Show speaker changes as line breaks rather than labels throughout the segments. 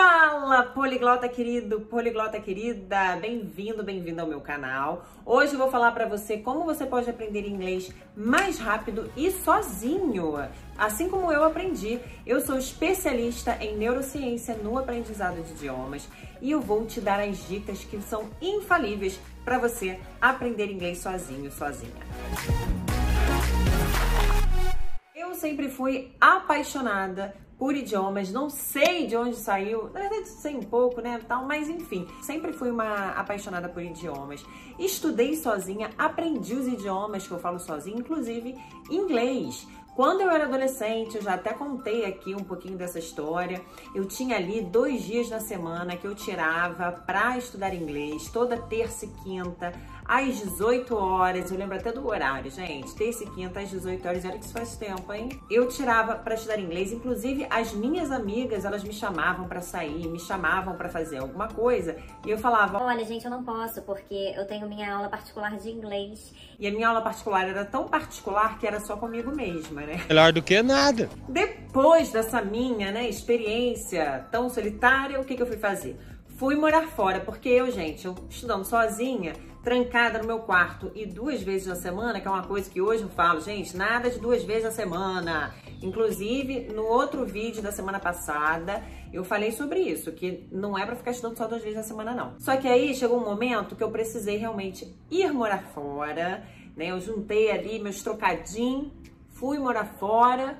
Fala, poliglota querido, poliglota querida, bem-vindo, bem-vindo ao meu canal. Hoje eu vou falar para você como você pode aprender inglês mais rápido e sozinho, assim como eu aprendi. Eu sou especialista em neurociência no aprendizado de idiomas e eu vou te dar as dicas que são infalíveis para você aprender inglês sozinho, sozinha. Eu sempre fui apaixonada por idiomas, não sei de onde saiu, na verdade sei um pouco, né, tal, mas enfim, sempre fui uma apaixonada por idiomas. Estudei sozinha, aprendi os idiomas que eu falo sozinha, inclusive inglês. Quando eu era adolescente, eu já até contei aqui um pouquinho dessa história. Eu tinha ali dois dias na semana que eu tirava para estudar inglês, toda terça e quinta, às 18 horas. Eu lembro até do horário, gente. Terça e quinta, às 18 horas. Olha que isso faz tempo, hein? Eu tirava para estudar inglês. Inclusive, as minhas amigas, elas me chamavam para sair, me chamavam para fazer alguma coisa. E eu falava:
Olha, gente, eu não posso porque eu tenho minha aula particular de inglês.
E a minha aula particular era tão particular que era só comigo mesma, né?
Melhor do que nada.
Depois dessa minha né, experiência tão solitária, o que, que eu fui fazer? Fui morar fora, porque eu, gente, eu estudando sozinha, trancada no meu quarto e duas vezes na semana, que é uma coisa que hoje eu falo, gente, nada de duas vezes na semana. Inclusive, no outro vídeo da semana passada, eu falei sobre isso, que não é para ficar estudando só duas vezes na semana, não. Só que aí chegou um momento que eu precisei realmente ir morar fora, né? Eu juntei ali meus trocadinhos fui morar fora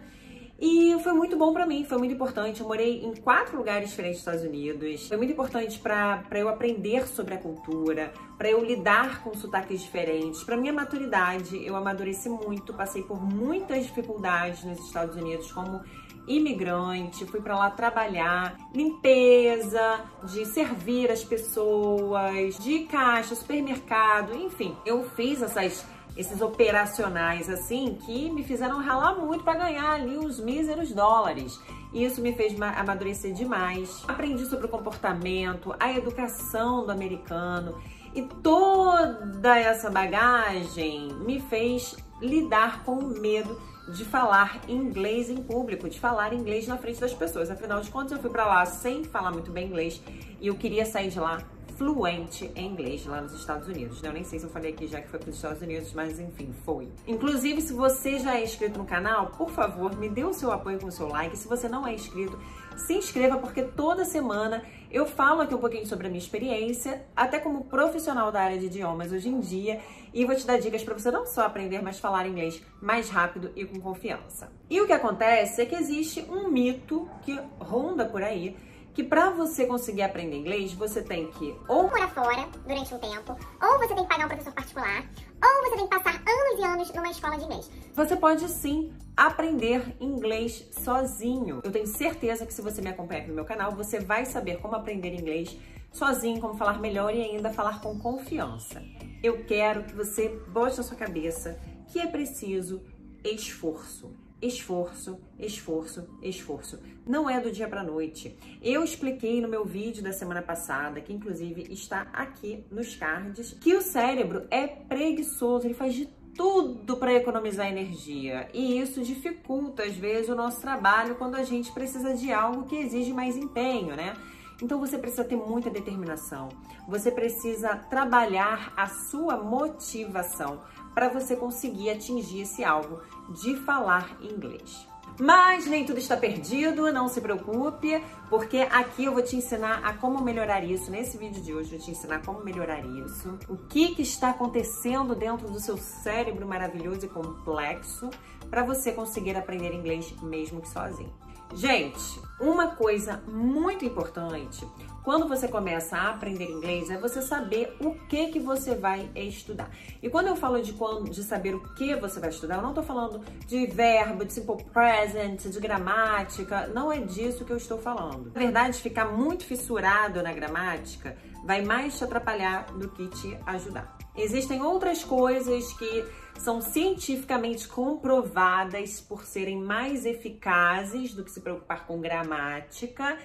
e foi muito bom para mim, foi muito importante. Eu morei em quatro lugares diferentes dos Estados Unidos. Foi muito importante para eu aprender sobre a cultura, para eu lidar com sotaques diferentes. Para minha maturidade, eu amadureci muito, passei por muitas dificuldades nos Estados Unidos, como imigrante, fui para lá trabalhar, limpeza, de servir as pessoas, de caixa, supermercado, enfim. Eu fiz essas esses operacionais assim que me fizeram ralar muito para ganhar ali uns míseros dólares. Isso me fez amadurecer demais. Aprendi sobre o comportamento, a educação do americano e toda essa bagagem me fez lidar com o medo de falar inglês em público, de falar inglês na frente das pessoas. Afinal de contas, eu fui para lá sem falar muito bem inglês e eu queria sair de lá fluente em inglês lá nos Estados Unidos. Eu nem sei se eu falei aqui já que foi para os Estados Unidos, mas enfim, foi. Inclusive, se você já é inscrito no canal, por favor, me dê o seu apoio com o seu like. Se você não é inscrito, se inscreva porque toda semana eu falo aqui um pouquinho sobre a minha experiência, até como profissional da área de idiomas hoje em dia, e vou te dar dicas para você não só aprender, mas falar inglês mais rápido e com confiança. E o que acontece é que existe um mito que ronda por aí que para você conseguir aprender inglês, você tem que
ou morar fora durante um tempo, ou você tem que pagar um professor particular, ou você tem que passar anos e anos numa escola de inglês.
Você pode sim aprender inglês sozinho. Eu tenho certeza que se você me acompanha aqui no meu canal, você vai saber como aprender inglês sozinho, como falar melhor e ainda falar com confiança. Eu quero que você bote na sua cabeça que é preciso esforço esforço, esforço, esforço. Não é do dia para noite. Eu expliquei no meu vídeo da semana passada, que inclusive está aqui nos cards, que o cérebro é preguiçoso, ele faz de tudo para economizar energia e isso dificulta às vezes o nosso trabalho quando a gente precisa de algo que exige mais empenho, né? Então você precisa ter muita determinação. Você precisa trabalhar a sua motivação para você conseguir atingir esse alvo de falar inglês. Mas nem tudo está perdido, não se preocupe, porque aqui eu vou te ensinar a como melhorar isso. Nesse vídeo de hoje eu vou te ensinar como melhorar isso, o que, que está acontecendo dentro do seu cérebro maravilhoso e complexo para você conseguir aprender inglês mesmo que sozinho. Gente, uma coisa muito importante quando você começa a aprender inglês é você saber o que que você vai estudar. E quando eu falo de, quando, de saber o que você vai estudar, eu não estou falando de verbo, de simple present, de gramática, não é disso que eu estou falando. Na verdade, ficar muito fissurado na gramática vai mais te atrapalhar do que te ajudar. Existem outras coisas que são cientificamente comprovadas por serem mais eficazes do que se preocupar com gramática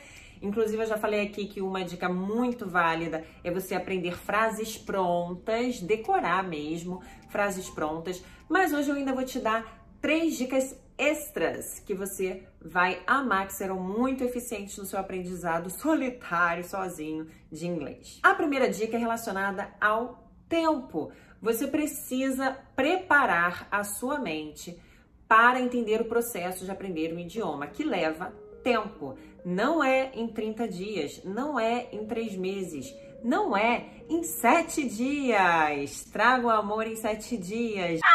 Inclusive, eu já falei aqui que uma dica muito válida é você aprender frases prontas, decorar mesmo frases prontas. Mas hoje eu ainda vou te dar três dicas extras que você vai amar, que serão muito eficientes no seu aprendizado solitário, sozinho de inglês. A primeira dica é relacionada ao tempo. Você precisa preparar a sua mente para entender o processo de aprender um idioma, que leva tempo. Não é em 30 dias, não é em 3 meses, não é em 7 dias. Traga o amor em 7 dias.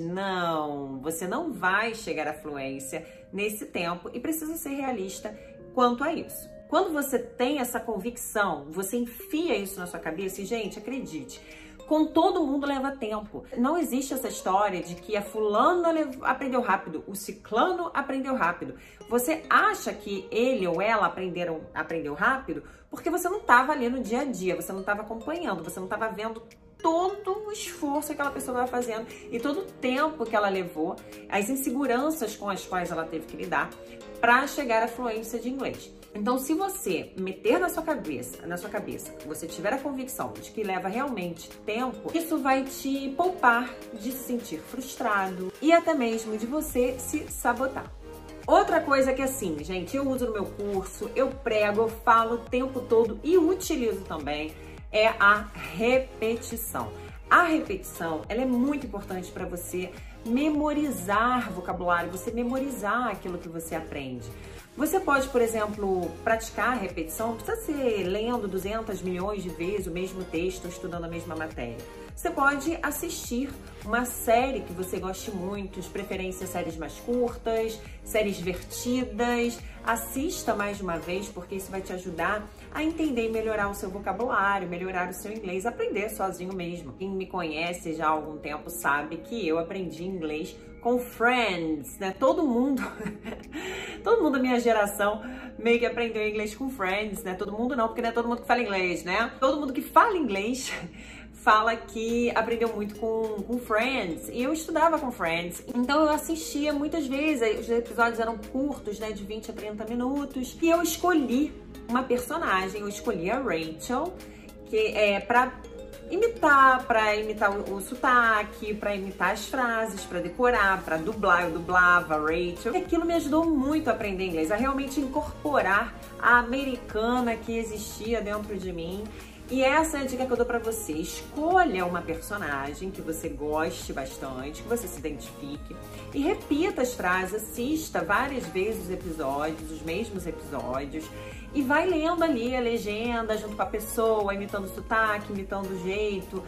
Não, você não vai chegar à fluência nesse tempo e precisa ser realista quanto a isso. Quando você tem essa convicção, você enfia isso na sua cabeça e, gente, acredite, com todo mundo leva tempo. Não existe essa história de que a fulana aprendeu rápido, o ciclano aprendeu rápido. Você acha que ele ou ela aprenderam, aprendeu rápido porque você não estava ali no dia a dia, você não estava acompanhando, você não estava vendo todo o esforço que aquela pessoa estava fazendo e todo o tempo que ela levou, as inseguranças com as quais ela teve que lidar para chegar à fluência de inglês. Então, se você meter na sua cabeça, na sua cabeça, você tiver a convicção de que leva realmente tempo, isso vai te poupar de se sentir frustrado e até mesmo de você se sabotar. Outra coisa que assim, gente, eu uso no meu curso, eu prego, eu falo o tempo todo e utilizo também é a repetição. A repetição, ela é muito importante para você memorizar vocabulário, você memorizar aquilo que você aprende. Você pode, por exemplo, praticar a repetição, não precisa ser lendo 200 milhões de vezes o mesmo texto, estudando a mesma matéria. Você pode assistir uma série que você goste muito, de preferência séries mais curtas, séries divertidas. Assista mais de uma vez, porque isso vai te ajudar a entender e melhorar o seu vocabulário, melhorar o seu inglês, aprender sozinho mesmo. Quem me conhece já há algum tempo sabe que eu aprendi inglês com Friends, né? Todo mundo, todo mundo da minha geração meio que aprendeu inglês com Friends, né? Todo mundo não, porque não é todo mundo que fala inglês, né? Todo mundo que fala inglês fala que aprendeu muito com, com Friends. E eu estudava com Friends. Então eu assistia muitas vezes. Os episódios eram curtos, né? De 20 a 30 minutos. E eu escolhi uma personagem. Eu escolhi a Rachel, que é pra imitar, para imitar o, o sotaque, para imitar as frases, para decorar, para dublar. Eu dublava Rachel. E aquilo me ajudou muito a aprender inglês, a realmente incorporar a americana que existia dentro de mim e essa é a dica que eu dou pra você. Escolha uma personagem que você goste bastante, que você se identifique e repita as frases, assista várias vezes os episódios, os mesmos episódios e vai lendo ali a legenda junto com a pessoa, imitando o sotaque, imitando o jeito.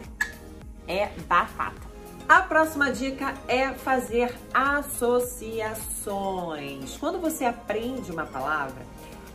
É batata. A próxima dica é fazer associações. Quando você aprende uma palavra,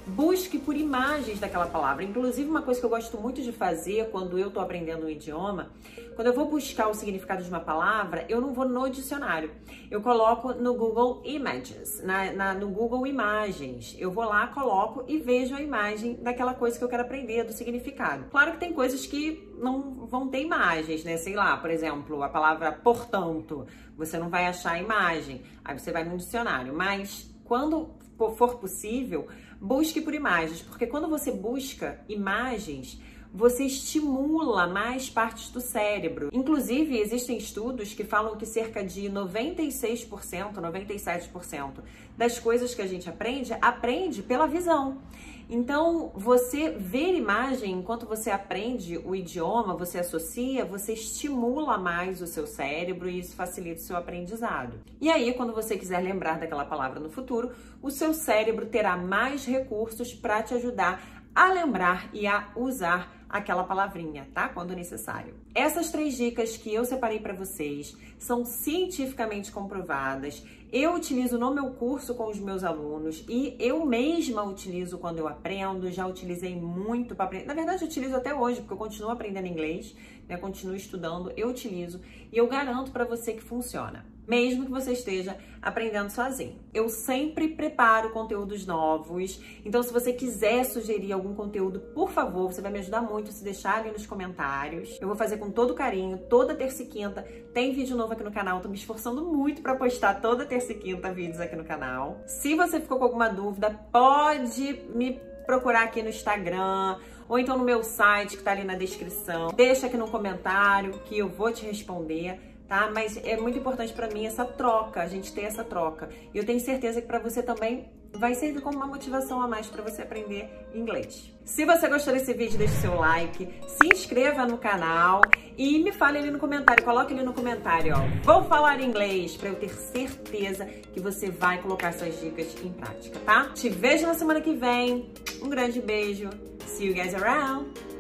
busque por imagens daquela palavra. Inclusive, uma coisa que eu gosto muito de fazer quando eu estou aprendendo um idioma, quando eu vou buscar o significado de uma palavra, eu não vou no dicionário. Eu coloco no Google Images, na, na, no Google Imagens. Eu vou lá, coloco e vejo a imagem daquela coisa que eu quero aprender, do significado. Claro que tem coisas que não vão ter imagens, né? Sei lá, por exemplo, a palavra portanto, você não vai achar a imagem. Aí você vai no dicionário. Mas quando for possível, busque por imagens, porque quando você busca imagens, você estimula mais partes do cérebro. Inclusive, existem estudos que falam que cerca de 96%, 97% das coisas que a gente aprende, aprende pela visão. Então, você ver imagem enquanto você aprende o idioma, você associa, você estimula mais o seu cérebro e isso facilita o seu aprendizado. E aí, quando você quiser lembrar daquela palavra no futuro, o seu cérebro terá mais recursos para te ajudar a lembrar e a usar aquela palavrinha, tá? Quando necessário. Essas três dicas que eu separei para vocês são cientificamente comprovadas. Eu utilizo no meu curso com os meus alunos e eu mesma utilizo quando eu aprendo. Já utilizei muito para aprender. Na verdade, eu utilizo até hoje, porque eu continuo aprendendo inglês, né? Continuo estudando, eu utilizo e eu garanto para você que funciona mesmo que você esteja aprendendo sozinho. Eu sempre preparo conteúdos novos, então se você quiser sugerir algum conteúdo, por favor, você vai me ajudar muito se deixar ali nos comentários. Eu vou fazer com todo carinho, toda terça e quinta tem vídeo novo aqui no canal, tô me esforçando muito para postar toda terça e quinta vídeos aqui no canal. Se você ficou com alguma dúvida, pode me procurar aqui no Instagram ou então no meu site que tá ali na descrição. Deixa aqui no comentário que eu vou te responder tá? Mas é muito importante para mim essa troca, a gente ter essa troca. E eu tenho certeza que para você também vai servir como uma motivação a mais para você aprender inglês. Se você gostou desse vídeo, deixe seu like, se inscreva no canal e me fale ali no comentário, coloque ali no comentário, ó, vou falar inglês, para eu ter certeza que você vai colocar suas dicas em prática, tá? Te vejo na semana que vem, um grande beijo, see you guys around!